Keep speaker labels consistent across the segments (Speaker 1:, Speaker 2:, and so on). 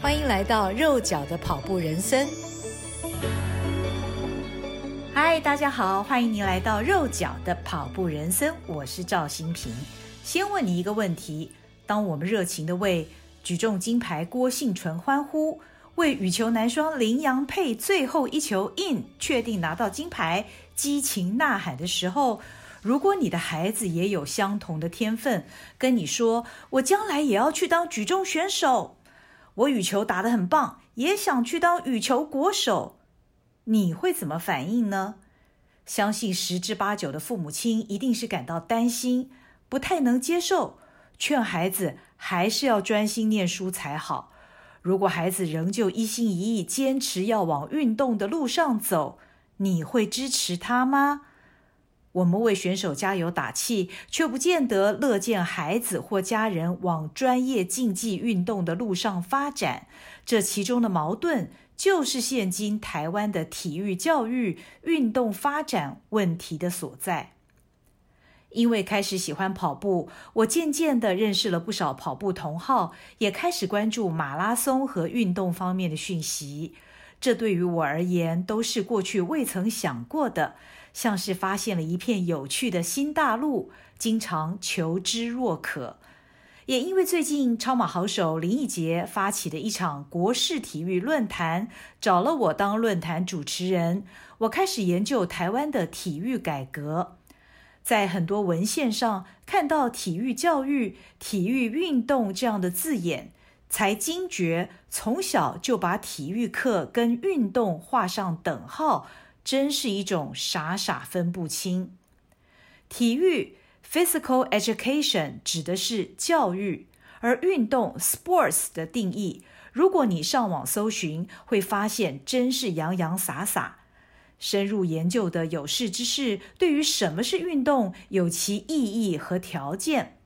Speaker 1: 欢迎来到肉脚的跑步人生。
Speaker 2: 嗨，大家好，欢迎您来到肉脚的跑步人生，我是赵新平。先问你一个问题：当我们热情地为举重金牌郭婞淳欢呼，为羽球男双林洋配最后一球 in 确定拿到金牌，激情呐喊的时候，如果你的孩子也有相同的天分，跟你说：“我将来也要去当举重选手，我羽球打得很棒，也想去当羽球国手。”你会怎么反应呢？相信十之八九的父母亲一定是感到担心，不太能接受，劝孩子还是要专心念书才好。如果孩子仍旧一心一意坚持要往运动的路上走，你会支持他吗？我们为选手加油打气，却不见得乐见孩子或家人往专业竞技运动的路上发展。这其中的矛盾，就是现今台湾的体育教育、运动发展问题的所在。因为开始喜欢跑步，我渐渐地认识了不少跑步同好，也开始关注马拉松和运动方面的讯息。这对于我而言，都是过去未曾想过的。像是发现了一片有趣的新大陆，经常求知若渴。也因为最近超马好手林奕杰发起的一场国事体育论坛，找了我当论坛主持人，我开始研究台湾的体育改革。在很多文献上看到“体育教育”“体育运动”这样的字眼，才惊觉从小就把体育课跟运动画上等号。真是一种傻傻分不清。体育 （physical education） 指的是教育，而运动 （sports） 的定义，如果你上网搜寻，会发现真是洋洋洒洒。深入研究的有识之士，对于什么是运动有其意义和条件。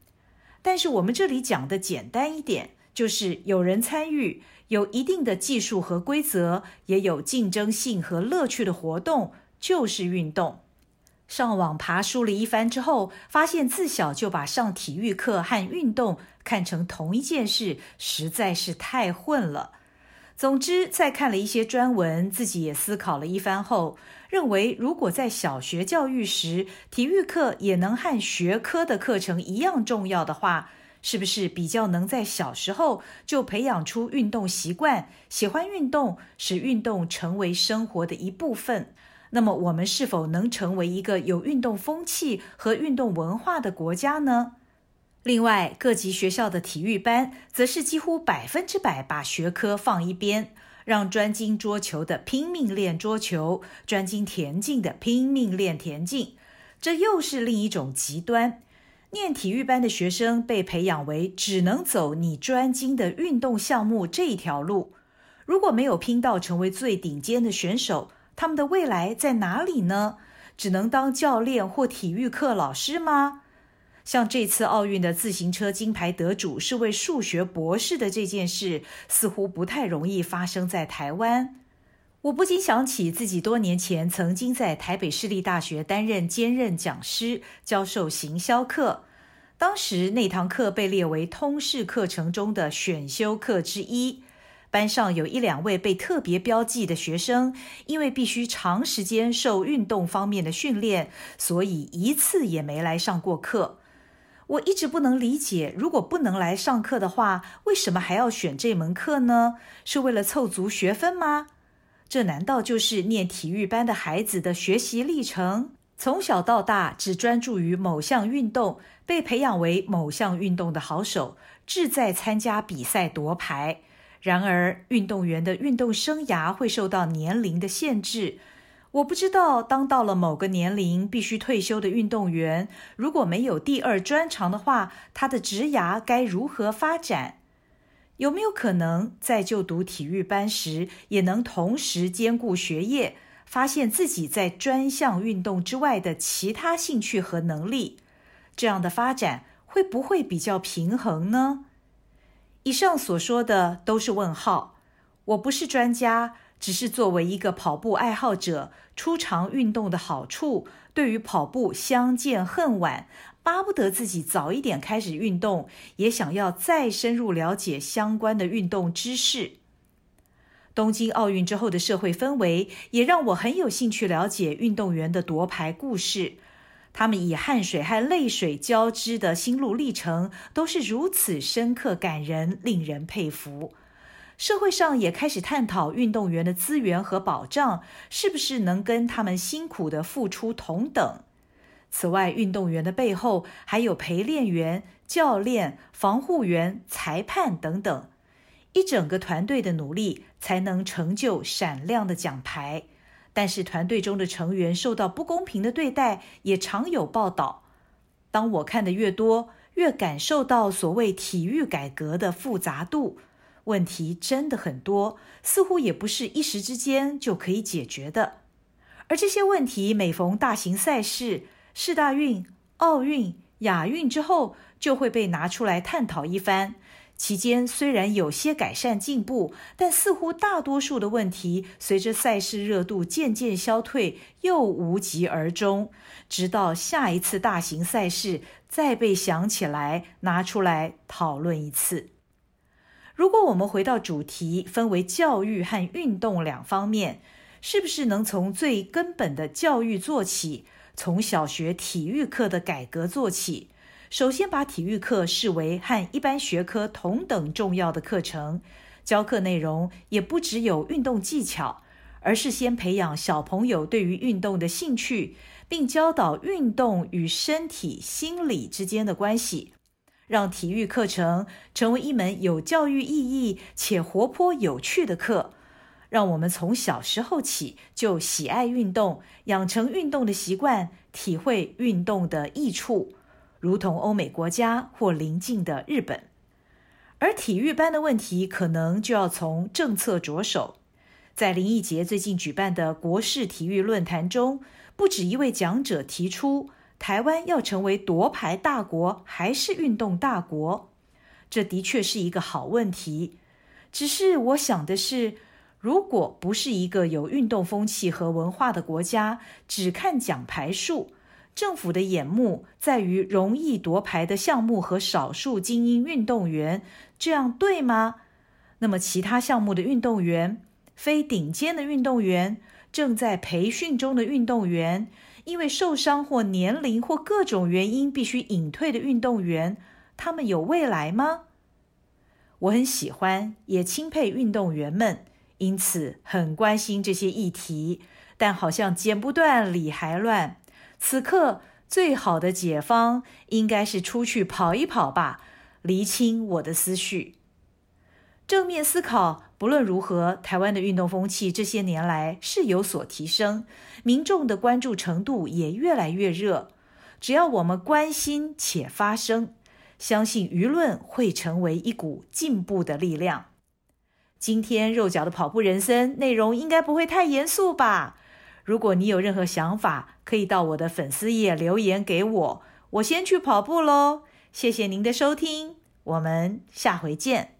Speaker 2: 但是我们这里讲的简单一点，就是有人参与。有一定的技术和规则，也有竞争性和乐趣的活动，就是运动。上网爬梳了一番之后，发现自小就把上体育课和运动看成同一件事，实在是太混了。总之，在看了一些专文，自己也思考了一番后，认为如果在小学教育时，体育课也能和学科的课程一样重要的话，是不是比较能在小时候就培养出运动习惯，喜欢运动，使运动成为生活的一部分？那么，我们是否能成为一个有运动风气和运动文化的国家呢？另外，各级学校的体育班则是几乎百分之百把学科放一边，让专精桌球的拼命练桌球，专精田径的拼命练田径，这又是另一种极端。念体育班的学生被培养为只能走你专精的运动项目这一条路，如果没有拼到成为最顶尖的选手，他们的未来在哪里呢？只能当教练或体育课老师吗？像这次奥运的自行车金牌得主是位数学博士的这件事，似乎不太容易发生在台湾。我不禁想起自己多年前曾经在台北市立大学担任兼任讲师，教授行销课。当时那堂课被列为通识课程中的选修课之一。班上有一两位被特别标记的学生，因为必须长时间受运动方面的训练，所以一次也没来上过课。我一直不能理解，如果不能来上课的话，为什么还要选这门课呢？是为了凑足学分吗？这难道就是念体育班的孩子的学习历程？从小到大只专注于某项运动，被培养为某项运动的好手，志在参加比赛夺牌。然而，运动员的运动生涯会受到年龄的限制。我不知道，当到了某个年龄必须退休的运动员，如果没有第二专长的话，他的职涯该如何发展？有没有可能在就读体育班时，也能同时兼顾学业，发现自己在专项运动之外的其他兴趣和能力？这样的发展会不会比较平衡呢？以上所说的都是问号。我不是专家，只是作为一个跑步爱好者，初尝运动的好处，对于跑步相见恨晚，巴不得自己早一点开始运动，也想要再深入了解相关的运动知识。东京奥运之后的社会氛围，也让我很有兴趣了解运动员的夺牌故事。他们以汗水和泪水交织的心路历程，都是如此深刻、感人，令人佩服。社会上也开始探讨运动员的资源和保障，是不是能跟他们辛苦的付出同等？此外，运动员的背后还有陪练员、教练、防护员、裁判等等，一整个团队的努力才能成就闪亮的奖牌。但是，团队中的成员受到不公平的对待也常有报道。当我看得越多，越感受到所谓体育改革的复杂度。问题真的很多，似乎也不是一时之间就可以解决的。而这些问题每逢大型赛事、世大运、奥运、亚运之后，就会被拿出来探讨一番。期间虽然有些改善进步，但似乎大多数的问题随着赛事热度渐渐消退，又无疾而终，直到下一次大型赛事再被想起来拿出来讨论一次。如果我们回到主题，分为教育和运动两方面，是不是能从最根本的教育做起，从小学体育课的改革做起？首先把体育课视为和一般学科同等重要的课程，教课内容也不只有运动技巧，而是先培养小朋友对于运动的兴趣，并教导运动与身体、心理之间的关系。让体育课程成为一门有教育意义且活泼有趣的课，让我们从小时候起就喜爱运动，养成运动的习惯，体会运动的益处，如同欧美国家或邻近的日本。而体育班的问题，可能就要从政策着手。在林毅杰最近举办的国事体育论坛中，不止一位讲者提出。台湾要成为夺牌大国还是运动大国？这的确是一个好问题。只是我想的是，如果不是一个有运动风气和文化的国家，只看奖牌数，政府的眼目在于容易夺牌的项目和少数精英运动员，这样对吗？那么其他项目的运动员，非顶尖的运动员，正在培训中的运动员，因为受伤或年龄或各种原因必须隐退的运动员，他们有未来吗？我很喜欢，也钦佩运动员们，因此很关心这些议题。但好像剪不断，理还乱。此刻最好的解方，应该是出去跑一跑吧，厘清我的思绪。正面思考，不论如何，台湾的运动风气这些年来是有所提升，民众的关注程度也越来越热。只要我们关心且发声，相信舆论会成为一股进步的力量。今天肉脚的跑步人生内容应该不会太严肃吧？如果你有任何想法，可以到我的粉丝页留言给我。我先去跑步喽，谢谢您的收听，我们下回见。